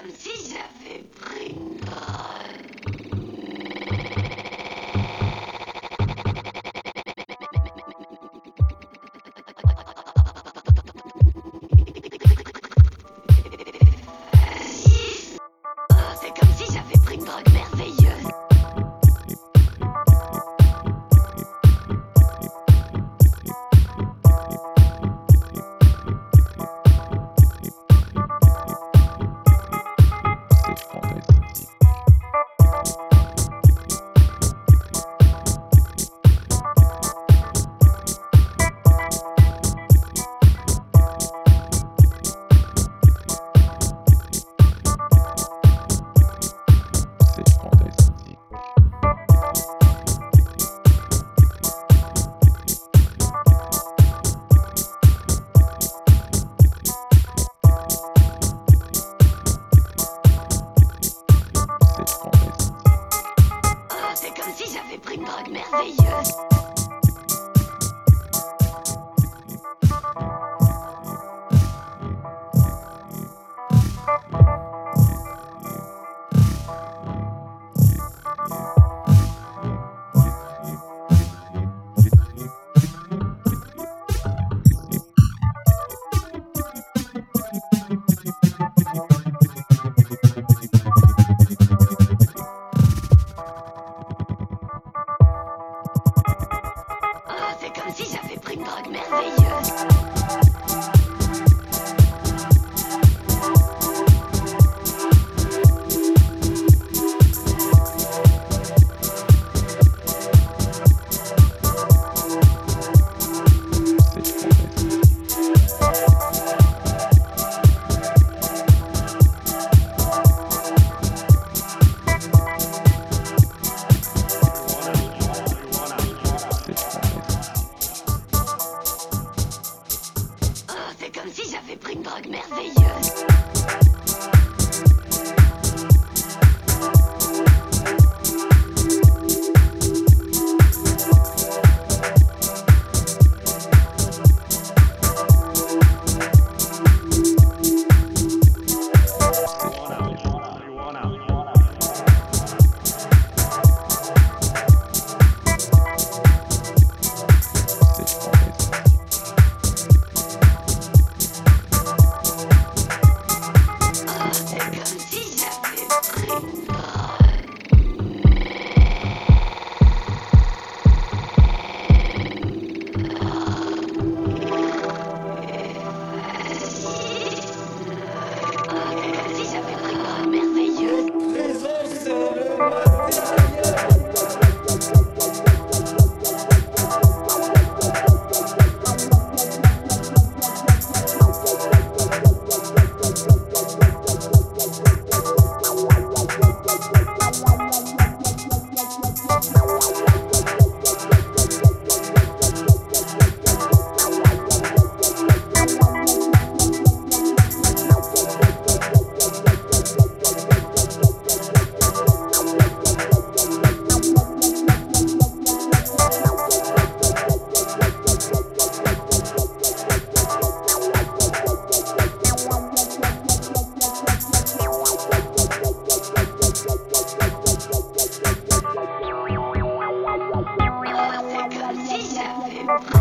comme si j'avais pris Yes. bague merveilleuse. j'avais pris une drogue merveilleuse.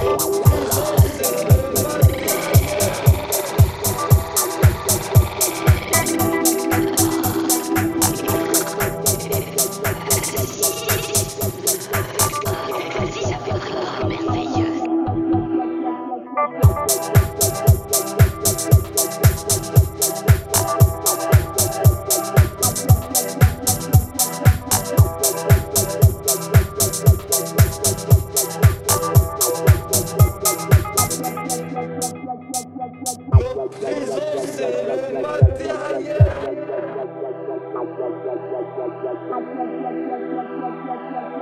Bye. Thank you.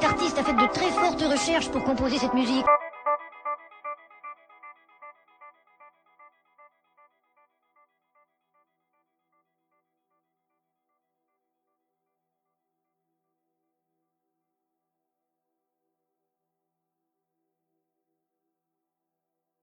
Cet artiste a fait de très fortes recherches pour composer cette musique.